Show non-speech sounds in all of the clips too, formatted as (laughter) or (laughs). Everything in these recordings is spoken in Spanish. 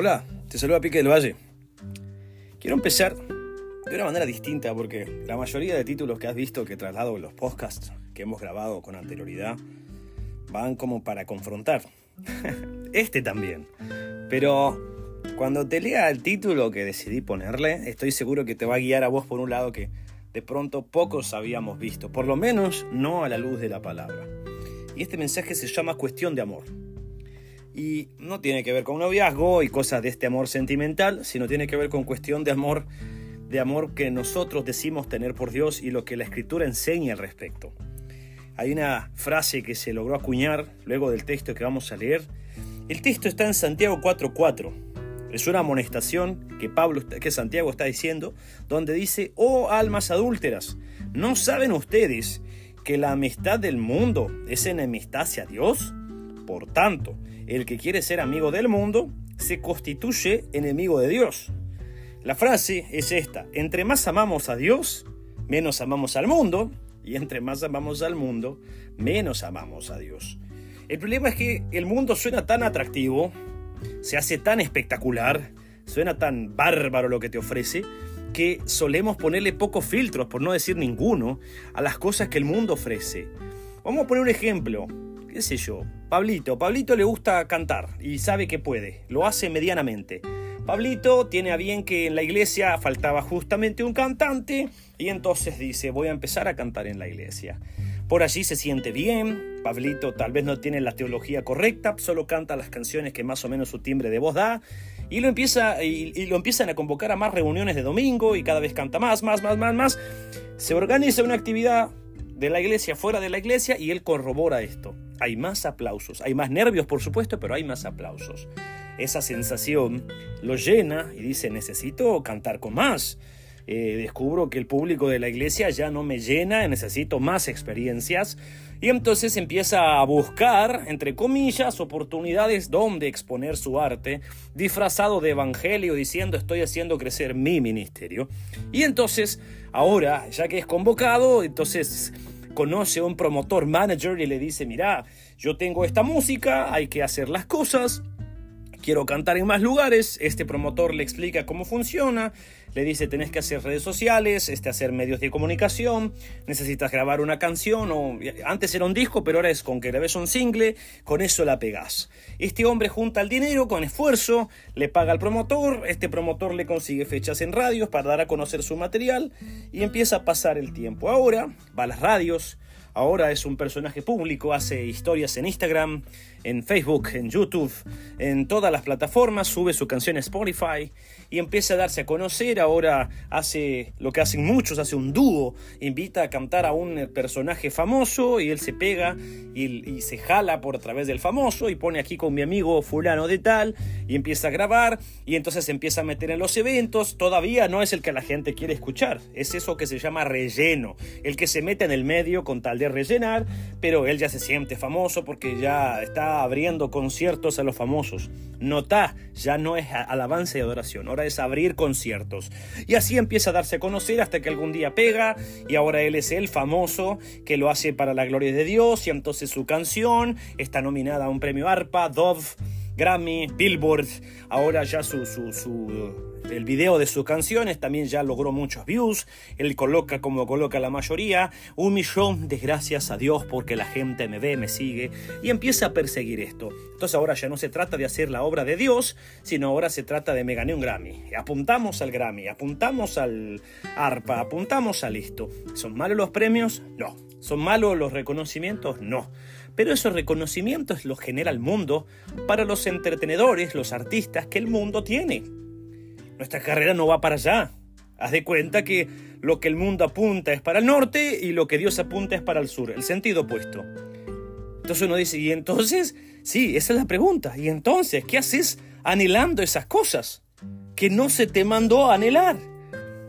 Hola, te saluda Pique del Valle. Quiero empezar de una manera distinta porque la mayoría de títulos que has visto que traslado en los podcasts que hemos grabado con anterioridad van como para confrontar. (laughs) Este también. Pero cuando te lea el título que decidí ponerle, estoy seguro que te va a guiar a vos por un lado que de pronto pocos habíamos visto, por lo menos no a la luz de la palabra. Y este mensaje se llama Cuestión de Amor. Y no tiene que ver con noviazgo y cosas de este amor sentimental, sino tiene que ver con cuestión de amor, de amor que nosotros decimos tener por Dios y lo que la Escritura enseña al respecto. Hay una frase que se logró acuñar luego del texto que vamos a leer. El texto está en Santiago 4:4. Es una amonestación que Pablo que Santiago está diciendo, donde dice: "Oh almas adúlteras, ¿no saben ustedes que la amistad del mundo es enemistad hacia Dios? Por tanto, el que quiere ser amigo del mundo se constituye enemigo de Dios. La frase es esta, entre más amamos a Dios, menos amamos al mundo, y entre más amamos al mundo, menos amamos a Dios. El problema es que el mundo suena tan atractivo, se hace tan espectacular, suena tan bárbaro lo que te ofrece, que solemos ponerle pocos filtros, por no decir ninguno, a las cosas que el mundo ofrece. Vamos a poner un ejemplo qué sé yo, Pablito. Pablito le gusta cantar y sabe que puede, lo hace medianamente. Pablito tiene a bien que en la iglesia faltaba justamente un cantante y entonces dice, voy a empezar a cantar en la iglesia. Por allí se siente bien, Pablito tal vez no tiene la teología correcta, solo canta las canciones que más o menos su timbre de voz da, y lo, empieza, y, lo empiezan a convocar a más reuniones de domingo y cada vez canta más, más, más, más, más. Se organiza una actividad de la iglesia, fuera de la iglesia, y él corrobora esto. Hay más aplausos, hay más nervios por supuesto, pero hay más aplausos. Esa sensación lo llena y dice, necesito cantar con más. Eh, descubro que el público de la iglesia ya no me llena, necesito más experiencias. Y entonces empieza a buscar, entre comillas, oportunidades donde exponer su arte, disfrazado de evangelio, diciendo estoy haciendo crecer mi ministerio. Y entonces, ahora, ya que es convocado, entonces conoce a un promotor manager y le dice, mira, yo tengo esta música, hay que hacer las cosas, quiero cantar en más lugares, este promotor le explica cómo funciona, le dice tenés que hacer redes sociales, este, hacer medios de comunicación, necesitas grabar una canción, o antes era un disco, pero ahora es con que grabes un single, con eso la pegás. Este hombre junta el dinero con esfuerzo, le paga al promotor, este promotor le consigue fechas en radios para dar a conocer su material y empieza a pasar el tiempo. Ahora va a las radios, Ahora es un personaje público, hace historias en Instagram, en Facebook, en YouTube, en todas las plataformas, sube su canción a Spotify y empieza a darse a conocer. Ahora hace lo que hacen muchos, hace un dúo, invita a cantar a un personaje famoso y él se pega y, se jala por a través del famoso y pone aquí con mi amigo fulano de tal y empieza a grabar y entonces se empieza a meter en los eventos. Todavía no es el que la gente quiere escuchar, es eso que se llama relleno, el que se mete en el medio con tal de rellenar, pero él ya se siente famoso porque ya está abriendo conciertos a los famosos. Nota, ya no es alabanza y adoración, es abrir conciertos. Y así empieza a darse a conocer hasta que algún día pega y ahora él es el famoso que lo hace para la gloria de Dios y entonces su canción está nominada a un premio ARPA, Dove Grammy, Billboard, ahora ya su, el video de sus canciones también ya logró muchos views, él coloca como coloca la mayoría, un millón de gracias a Dios porque la gente me ve, me sigue y empieza a perseguir esto. Entonces ahora ya no se trata de hacer la obra de Dios, sino ahora se trata de me gané un Grammy. Apuntamos al Grammy, apuntamos al ARPA, apuntamos a esto. ¿Son malos los premios? No. ¿Son malos los reconocimientos? No. Pero esos reconocimientos los genera el mundo para los entretenedores, los artistas que el mundo tiene. Nuestra carrera no va para allá. Haz de cuenta que lo que el mundo apunta es para el norte y lo que Dios apunta es para el sur, el sentido opuesto. Entonces uno dice, ¿y entonces? Sí, esa es la pregunta. ¿Y entonces qué haces anhelando esas cosas que no se te mandó anhelar?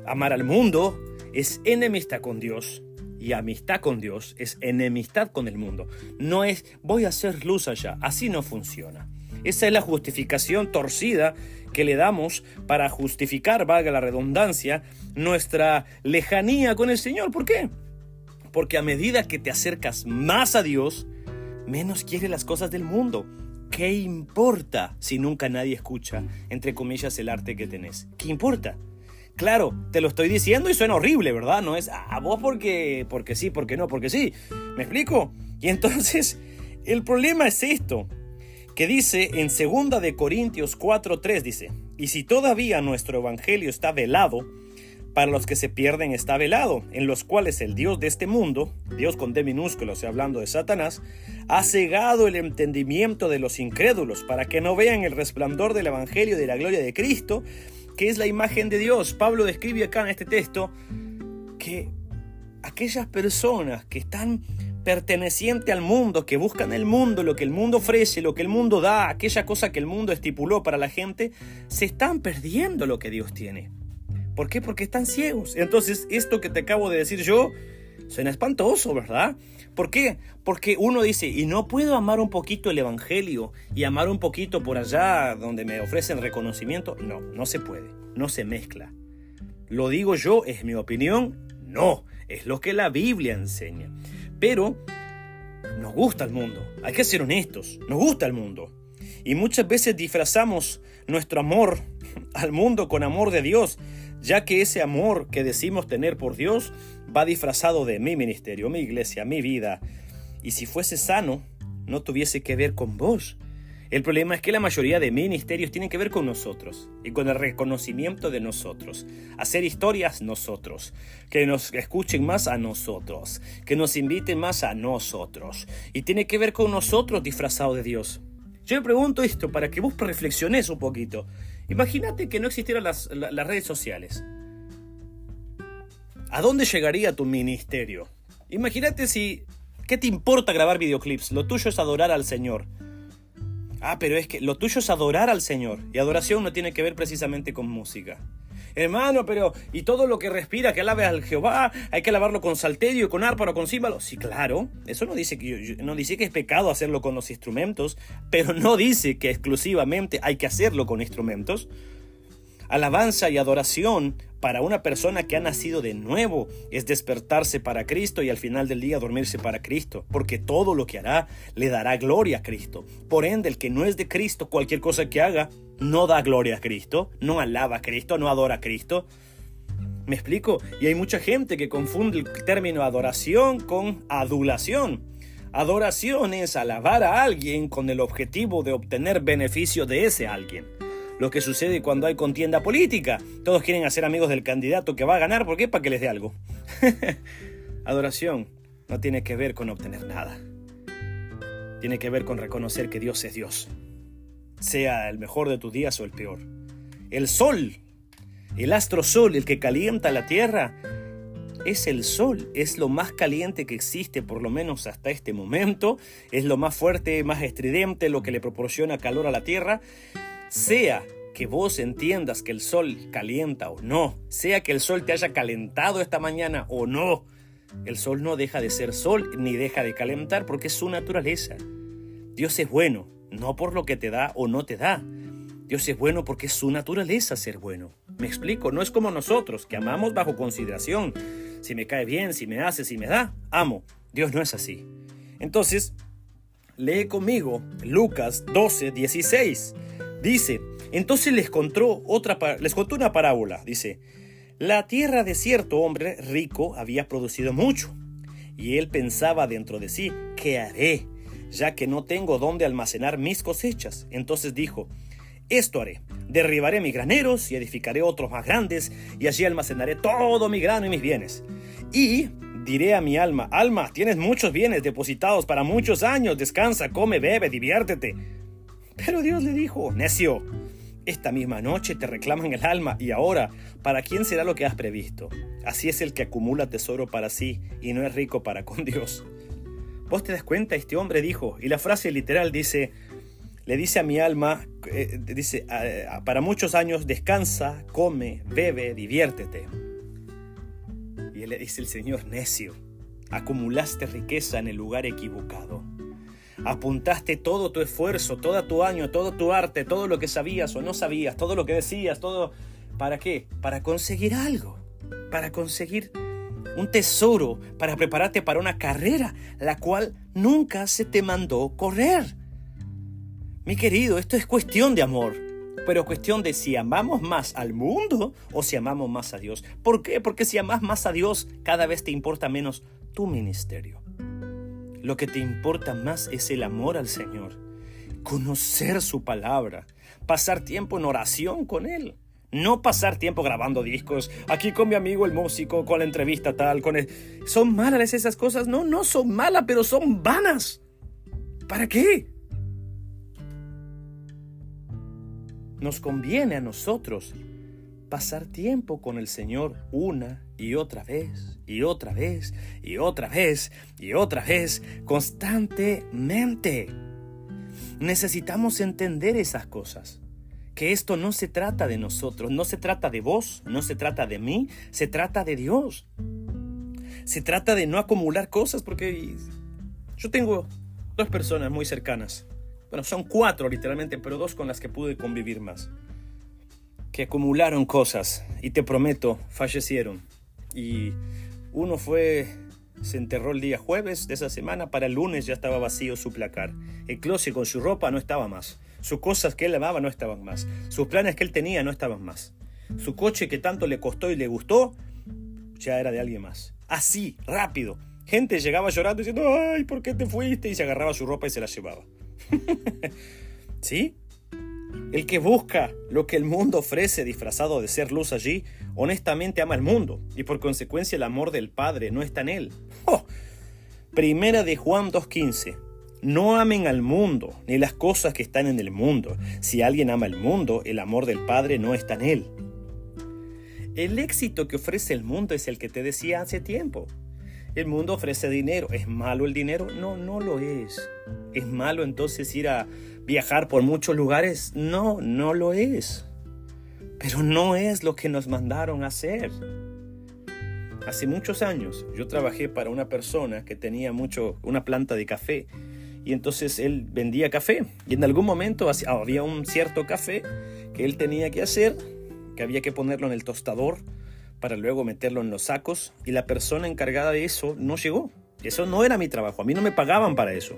Amar al mundo es enemistad con Dios y amistad con Dios es enemistad con el mundo. No es voy a hacer luz allá. Así no funciona. Esa es la justificación torcida que le damos para justificar, valga la redundancia, nuestra lejanía con el Señor. ¿Por qué? Porque a medida que te acercas más a Dios, menos quiere las cosas del mundo. ¿Qué importa si nunca nadie escucha, entre comillas, el arte que tenés? ¿Qué importa? Claro, te lo estoy diciendo y suena horrible, ¿verdad? No es a ah, vos porque, porque sí, porque no, porque sí. ¿Me explico? Y entonces, (laughs) el problema es esto, que dice en 2 de Corintios 4:3 dice, "Y si todavía nuestro evangelio está velado, para los que se pierden está velado, en los cuales el Dios de este mundo, Dios con D minúsculo, o sea, hablando de Satanás, ha cegado el entendimiento de los incrédulos para que no vean el resplandor del Evangelio de la gloria de Cristo, que es la imagen de Dios. Pablo describe acá en este texto que aquellas personas que están pertenecientes al mundo, que buscan el mundo, lo que el mundo ofrece, lo que el mundo da, aquella cosa que el mundo estipuló para la gente, se están perdiendo lo que Dios tiene. ¿Por qué? Porque están ciegos. Entonces, esto que te acabo de decir yo suena espantoso, ¿verdad? ¿Por qué? Porque uno dice, y no puedo amar un poquito el Evangelio y amar un poquito por allá donde me ofrecen reconocimiento. No, no se puede, no se mezcla. Lo digo yo, es mi opinión, no, es lo que la Biblia enseña. Pero nos gusta el mundo, hay que ser honestos, nos gusta el mundo. Y muchas veces disfrazamos nuestro amor (laughs) al mundo con amor de Dios ya que ese amor que decimos tener por Dios va disfrazado de mi ministerio, mi iglesia, mi vida. Y si fuese sano, no tuviese que ver con vos. El problema es que la mayoría de ministerios tienen que ver con nosotros y con el reconocimiento de nosotros. Hacer historias nosotros, que nos escuchen más a nosotros, que nos inviten más a nosotros. Y tiene que ver con nosotros disfrazado de Dios. Yo me pregunto esto para que vos reflexiones un poquito. Imagínate que no existieran las, redes sociales. ¿A dónde llegaría tu ministerio? Imagínate si... ¿Qué te importa grabar videoclips? Lo tuyo es adorar al Señor. Ah, pero es que lo tuyo es adorar al Señor. Y adoración no tiene que ver precisamente con música. Hermano, pero ¿y todo lo que respira que alabe al Jehová? ¿Hay que alabarlo con salterio, con árparo, con címbalo? Sí, claro. Eso no dice, que, no dice que es pecado hacerlo con los instrumentos, pero no dice que exclusivamente hay que hacerlo con instrumentos. Alabanza y adoración para una persona que ha nacido de nuevo es despertarse para Cristo y al final del día dormirse para Cristo, porque todo lo que hará le dará gloria a Cristo. Por ende, el que no es de Cristo, cualquier cosa que haga, no da gloria a Cristo, no alaba a Cristo, no adora a Cristo. ¿Me explico? Y hay mucha gente que confunde el término adoración con adulación. Adoración es alabar a alguien con el objetivo de obtener beneficio de ese alguien lo que sucede cuando hay contienda política. Todos quieren hacer amigos del candidato que va a ganar, ¿por qué? Para que les dé algo. (laughs) Adoración no tiene que ver con obtener nada. Tiene que ver con reconocer que Dios es Dios. Sea el mejor de tus días o el peor. El sol, el astro sol, el que calienta la tierra, es el sol, es lo más caliente que existe, por lo menos hasta este momento, es lo más fuerte, más estridente, lo que le proporciona calor a la tierra, sea que vos entiendas que el sol calienta o no, sea que el sol te haya calentado esta mañana o no, el sol no deja de ser sol ni deja de calentar porque es su naturaleza. Dios es bueno, no por lo que te da o no te da. Dios es bueno porque es su naturaleza ser bueno. Me explico, no es como nosotros, que amamos bajo consideración. Si me cae bien, si me hace, si me da, amo. Dios no es así. Entonces, lee conmigo Lucas 12, 16. Dice, entonces les contó, otra, les contó una parábola. Dice, la tierra de cierto hombre rico había producido mucho. Y él pensaba dentro de sí, ¿qué haré? Ya que no tengo dónde almacenar mis cosechas. Entonces dijo, esto haré. Derribaré mis graneros y edificaré otros más grandes, y allí almacenaré todo mi grano y mis bienes. Y diré a mi alma, alma, tienes muchos bienes depositados para muchos años, descansa, come, bebe, diviértete. Pero Dios le dijo, necio, esta misma noche te reclaman el alma y ahora, ¿para quién será lo que has previsto? Así es el que acumula tesoro para sí y no es rico para con Dios. ¿Vos te das cuenta? Este hombre dijo, y la frase literal dice, le dice a mi alma, eh, dice, para muchos años descansa, come, bebe, diviértete. Y él le dice el Señor, necio, acumulaste riqueza en el lugar equivocado apuntaste todo tu esfuerzo, todo tu año, todo tu arte, todo lo que sabías o no sabías, todo lo que decías, todo... ¿Para qué? Para conseguir algo, para conseguir un tesoro, para prepararte para una carrera, la cual nunca se te mandó correr. Mi querido, esto es cuestión de amor, pero cuestión de si amamos más al mundo o si amamos más a Dios. ¿Por qué? Porque si amas más a Dios, cada vez te importa menos tu ministerio. Lo que te importa más es el amor al Señor, conocer su palabra, pasar tiempo en oración con Él. No pasar tiempo grabando discos, aquí con mi amigo el músico, con la entrevista tal, con el... ¿Son malas esas cosas? No, no son malas, pero son vanas. ¿Para qué? Nos conviene a nosotros pasar tiempo con el Señor una y otra vez, y otra vez, y otra vez, y otra vez, constantemente. Necesitamos entender esas cosas que esto no se trata de nosotros, no se trata de vos, no se trata de mí, se trata de Dios. Se trata de no acumular cosas porque yo tengo dos personas muy cercanas. Bueno, son cuatro literalmente, pero dos con las que pude convivir más. Que acumularon cosas y te prometo, fallecieron. Y uno fue se enterró el día jueves de esa semana, para el lunes ya estaba vacío su placar. El closet con su ropa no estaba más. Sus cosas que él amaba no estaban más. Sus planes que él tenía no estaban más. Su coche que tanto le costó y le gustó, ya era de alguien más. Así, rápido. Gente llegaba llorando diciendo, ay, ¿por qué te fuiste? Y se agarraba su ropa y se la llevaba. (laughs) ¿Sí? El que busca lo que el mundo ofrece disfrazado de ser luz allí, honestamente ama el mundo y por consecuencia el amor del Padre no está en él. ¡Oh! Primera de Juan 2.15. No amen al mundo ni las cosas que están en el mundo. Si alguien ama el mundo, el amor del Padre no está en él. El éxito que ofrece el mundo es el que te decía hace tiempo. El mundo ofrece dinero. ¿Es malo el dinero? No, no lo es. ¿Es malo entonces ir a viajar por muchos lugares? No, no lo es. Pero no es lo que nos mandaron hacer. Hace muchos años yo trabajé para una persona que tenía mucho, una planta de café y entonces él vendía café y en algún momento había un cierto café que él tenía que hacer, que había que ponerlo en el tostador para luego meterlo en los sacos y la persona encargada de eso no llegó. Eso no era mi trabajo, a mí no me pagaban para eso.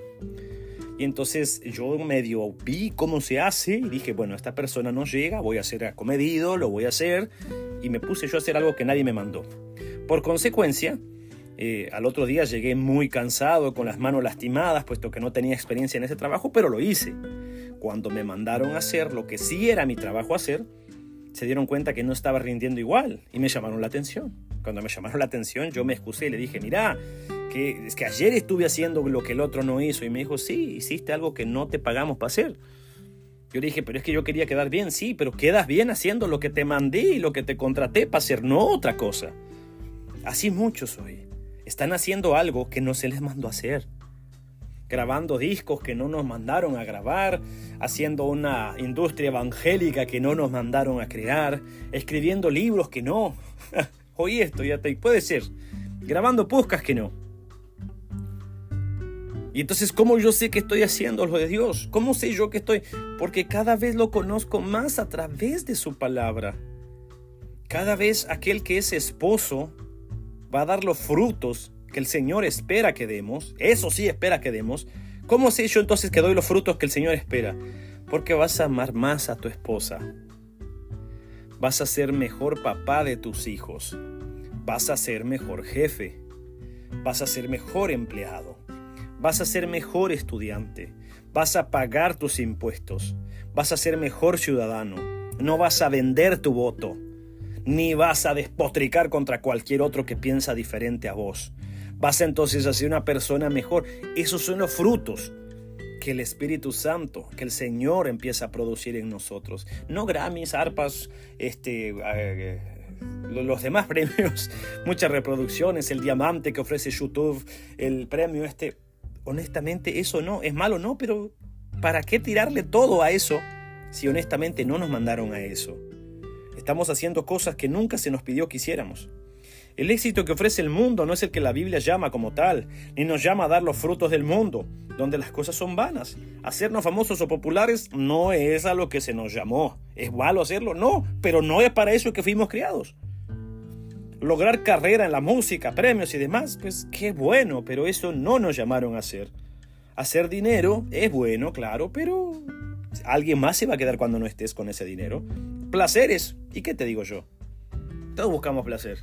Y entonces yo medio vi cómo se hace y dije, bueno, esta persona no llega, voy a ser acomedido, lo voy a hacer. Y me puse yo a hacer algo que nadie me mandó. Por consecuencia, eh, al otro día llegué muy cansado, con las manos lastimadas, puesto que no tenía experiencia en ese trabajo, pero lo hice. Cuando me mandaron a hacer lo que sí era mi trabajo hacer, se dieron cuenta que no estaba rindiendo igual y me llamaron la atención. Cuando me llamaron la atención, yo me excusé y le dije, mira, que es que ayer estuve haciendo lo que el otro no hizo. Y me dijo, sí, hiciste algo que no te pagamos para hacer. Yo le dije, pero es que yo quería quedar bien, sí, pero quedas bien haciendo lo que te mandé y lo que te contraté para hacer, no otra cosa. Así muchos hoy están haciendo algo que no se les mandó hacer. Grabando discos que no nos mandaron a grabar, haciendo una industria evangélica que no nos mandaron a crear, escribiendo libros que no. (laughs) Oí esto, ya te puede ser. Grabando podcast que no. Y entonces, ¿cómo yo sé que estoy haciendo lo de Dios? ¿Cómo sé yo que estoy? Porque cada vez lo conozco más a través de su palabra. Cada vez aquel que es esposo va a dar los frutos que el Señor espera que demos. Eso sí espera que demos. ¿Cómo sé yo entonces que doy los frutos que el Señor espera? Porque vas a amar más a tu esposa. Vas a ser mejor papá de tus hijos. Vas a ser mejor jefe. Vas a ser mejor empleado vas a ser mejor estudiante, vas a pagar tus impuestos, vas a ser mejor ciudadano, no vas a vender tu voto, ni vas a despotricar contra cualquier otro que piensa diferente a vos. Vas entonces a ser una persona mejor. Esos son los frutos que el Espíritu Santo, que el Señor empieza a producir en nosotros. No Grammys, arpas, este, eh, los demás (laughs) premios, muchas reproducciones, el diamante que ofrece YouTube, el premio este honestamente eso no, es malo no, pero ¿para qué tirarle todo a eso si honestamente no nos mandaron a eso? Estamos haciendo cosas que nunca se nos pidió que hiciéramos. El éxito que ofrece el mundo no es el que la Biblia llama como tal, ni nos llama a dar los frutos del mundo, donde las cosas son vanas. Hacernos famosos o populares no es a lo que se nos llamó. ¿Es malo hacerlo? No, pero no es para eso que fuimos criados lograr carrera en la música, premios y demás, pues qué bueno, pero eso no nos llamaron a hacer. Hacer dinero es bueno, claro, pero Alguien más se va a quedar cuando no estés con ese dinero. Placeres. ¿Y qué te digo yo? Todos buscamos placer.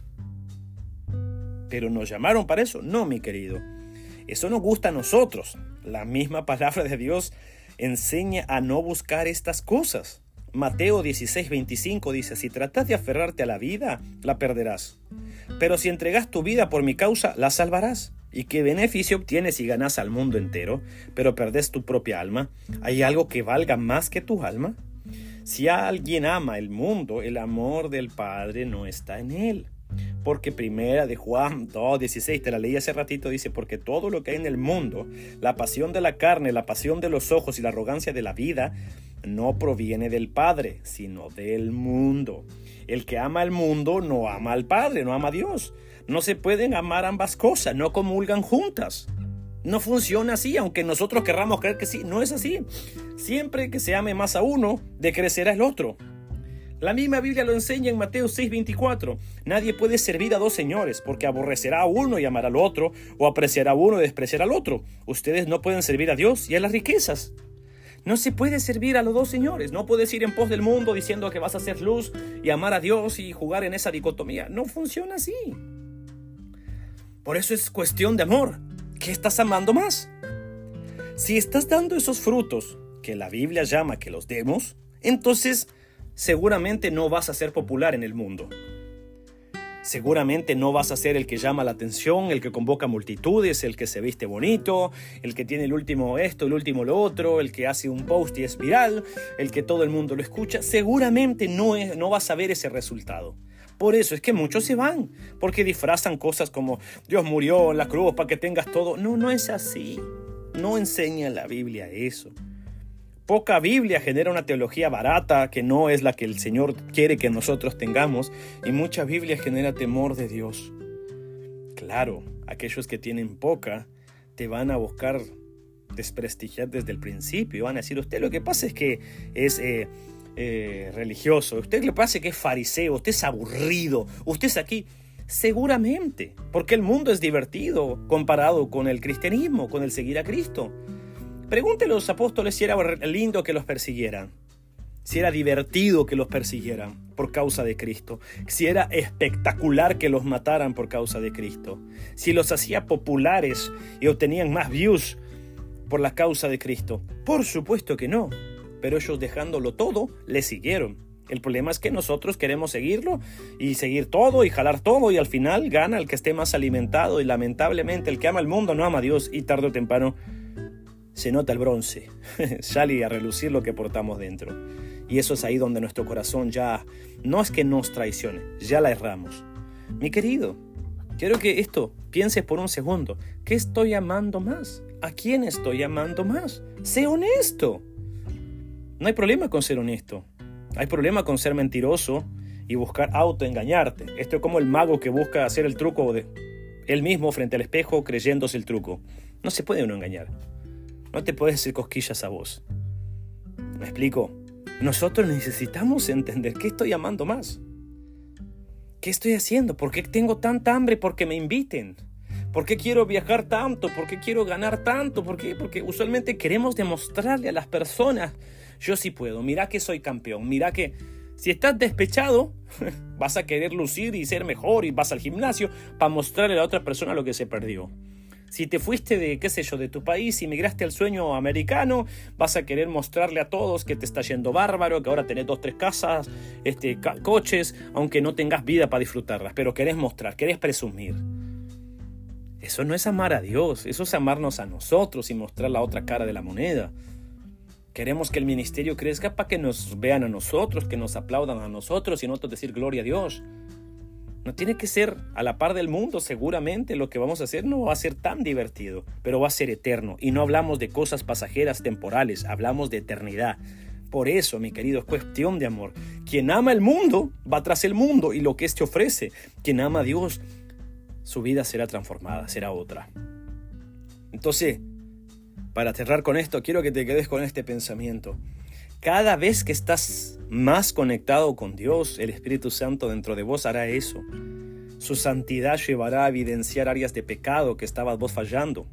Pero nos llamaron para eso. No, mi querido. Eso nos gusta a nosotros. La misma palabra de Dios enseña a no buscar estas cosas. Mateo 16, 25 dice, si tratas de aferrarte a la vida, la perderás. Pero si entregas tu vida por mi causa, la salvarás. ¿Y qué beneficio obtienes si ganas al mundo entero, pero perdes tu propia alma? ¿Hay algo que valga más que tu alma? Si alguien ama el mundo, el amor del Padre no está en él. Porque primera de Juan 2.16, te la leí hace ratito, dice, porque todo lo que hay en el mundo, la pasión de la carne, la pasión de los ojos y la arrogancia de la vida, no proviene del Padre, sino del mundo. El que ama el mundo no ama al Padre, no ama a Dios. No se pueden amar ambas cosas, no comulgan juntas. No funciona así, aunque nosotros querramos creer que sí, no es así. Siempre que se ame más a uno, decrecerá el otro. La misma Biblia lo enseña en Mateo 6:24. Nadie puede servir a dos señores, porque aborrecerá a uno y amará al otro, o apreciará a uno y despreciará al otro. Ustedes no pueden servir a Dios y a las riquezas. No se puede servir a los dos señores. No puedes ir en pos del mundo diciendo que vas a hacer luz y amar a Dios y jugar en esa dicotomía. No funciona así. Por eso es cuestión de amor. ¿Qué estás amando más? Si estás dando esos frutos que la Biblia llama que los demos, entonces seguramente no vas a ser popular en el mundo. Seguramente no vas a ser el que llama la atención, el que convoca multitudes, el que se viste bonito, el que tiene el último esto, el último lo otro, el que hace un post y es viral, el que todo el mundo lo escucha. Seguramente no, no vas a ver ese resultado. Por eso es que muchos se van, porque disfrazan cosas como Dios murió en la cruz para que tengas todo. No, no es así. No enseña la Biblia eso. Poca Biblia genera una teología barata que no es la que el Señor quiere que nosotros tengamos y mucha Biblia genera temor de Dios. Claro, aquellos que tienen poca te van a buscar desprestigiar desde el principio van a decir, usted lo que pasa es que es eh, eh, religioso, usted le pasa que es fariseo, usted es aburrido, usted es aquí. Seguramente, porque el mundo es divertido comparado con el cristianismo, con el seguir a Cristo. Pregúntele a los apóstoles si era lindo que los persiguieran, si era divertido que los persiguieran por causa de Cristo, si era espectacular que los mataran por causa de Cristo, si los hacía populares y obtenían más views por la causa de Cristo. Por supuesto que no, pero ellos dejándolo todo, le siguieron. El problema es que nosotros queremos seguirlo y seguir todo y jalar todo y al final gana el que esté más alimentado y lamentablemente el que ama el mundo no ama a Dios y tarde o temprano se nota el bronce, (laughs) sale a relucir lo que portamos dentro. Y eso es ahí donde nuestro corazón ya no es que nos traicione, ya la erramos. Mi querido, quiero que esto pienses por un segundo. ¿Qué estoy amando más? ¿A quién estoy amando más? Sé honesto. No hay problema con ser honesto. Hay problema con ser mentiroso y buscar autoengañarte. Esto es como el mago que busca hacer el truco de él mismo frente al espejo creyéndose el truco. No se puede uno engañar. No te puedes hacer cosquillas a vos. ¿Me explico? Nosotros necesitamos entender qué estoy amando más. ¿Qué estoy haciendo? ¿Por qué tengo tanta hambre? Porque me inviten. ¿Por qué quiero viajar tanto? ¿Por qué quiero ganar tanto? ¿Por? Porque usualmente queremos demostrarle a las personas, yo sí puedo, mira que soy campeón, mira que si estás despechado, (laughs) vas a querer lucir y ser mejor y vas al gimnasio para mostrarle a la otra persona lo que se perdió. Si te fuiste de, qué sé yo, de tu país y migraste al sueño americano, vas a querer mostrarle a todos que te está yendo bárbaro, que ahora tenés dos, tres casas, este, coches, aunque no tengas vida para disfrutarlas, pero querés mostrar, querés presumir. Eso no es amar a Dios, eso es amarnos a nosotros y mostrar la otra cara de la moneda. Queremos que el ministerio crezca para que nos vean a nosotros, que nos aplaudan a nosotros y nosotros decir gloria a Dios. No tiene que ser a la par del mundo, seguramente lo que vamos a hacer no va a ser tan divertido, pero va a ser eterno. Y no hablamos de cosas pasajeras, temporales, hablamos de eternidad. Por eso, mi querido, es cuestión de amor. Quien ama el mundo va tras el mundo y lo que éste ofrece. Quien ama a Dios, su vida será transformada, será otra. Entonces, para cerrar con esto, quiero que te quedes con este pensamiento. Cada vez que estás más conectado con Dios, el Espíritu Santo dentro de vos hará eso. Su santidad llevará a evidenciar áreas de pecado que estabas vos fallando.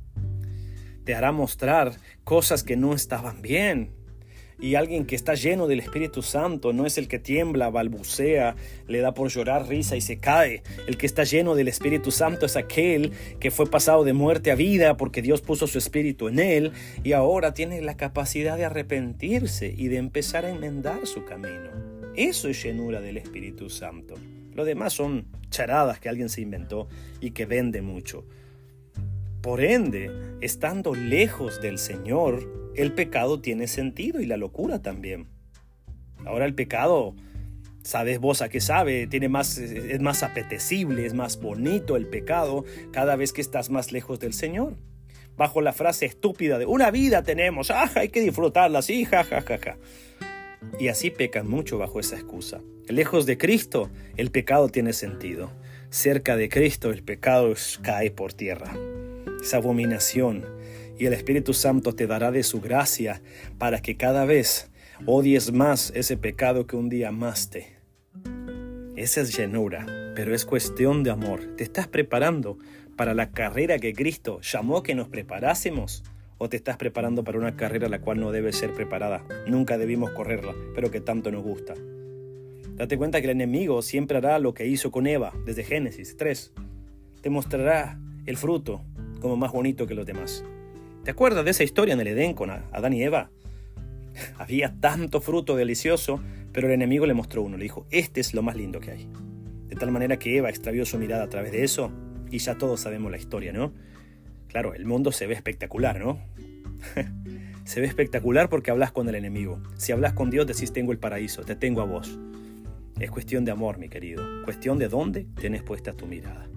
Te hará mostrar cosas que no estaban bien. Y alguien que está lleno del Espíritu Santo no es el que tiembla, balbucea, le da por llorar risa y se cae. El que está lleno del Espíritu Santo es aquel que fue pasado de muerte a vida porque Dios puso su Espíritu en él y ahora tiene la capacidad de arrepentirse y de empezar a enmendar su camino. Eso es llenura del Espíritu Santo. Lo demás son charadas que alguien se inventó y que vende mucho. Por ende, estando lejos del Señor, el pecado tiene sentido y la locura también. Ahora el pecado, sabes vos a qué sabe, tiene más, es más apetecible, es más bonito el pecado cada vez que estás más lejos del Señor. Bajo la frase estúpida de una vida tenemos, ah, hay que disfrutarla, sí, ja, ja, ja, ja. Y así pecan mucho bajo esa excusa. Lejos de Cristo, el pecado tiene sentido. Cerca de Cristo, el pecado cae por tierra esa abominación, y el Espíritu Santo te dará de su gracia para que cada vez odies más ese pecado que un día amaste. Esa es llenura, pero es cuestión de amor. ¿Te estás preparando para la carrera que Cristo llamó que nos preparásemos? ¿O te estás preparando para una carrera la cual no debe ser preparada? Nunca debimos correrla, pero que tanto nos gusta. Date cuenta que el enemigo siempre hará lo que hizo con Eva desde Génesis 3. Te mostrará el fruto, como más bonito que los demás. ¿Te acuerdas de esa historia en el Edén con Adán y Eva? (laughs) Había tanto fruto delicioso, pero el enemigo le mostró uno, le dijo, este es lo más lindo que hay. De tal manera que Eva extravió su mirada a través de eso, y ya todos sabemos la historia, ¿no? Claro, el mundo se ve espectacular, ¿no? (laughs) se ve espectacular porque hablas con el enemigo. Si hablas con Dios decís tengo el paraíso, te tengo a vos. Es cuestión de amor, mi querido. Cuestión de dónde tienes puesta tu mirada.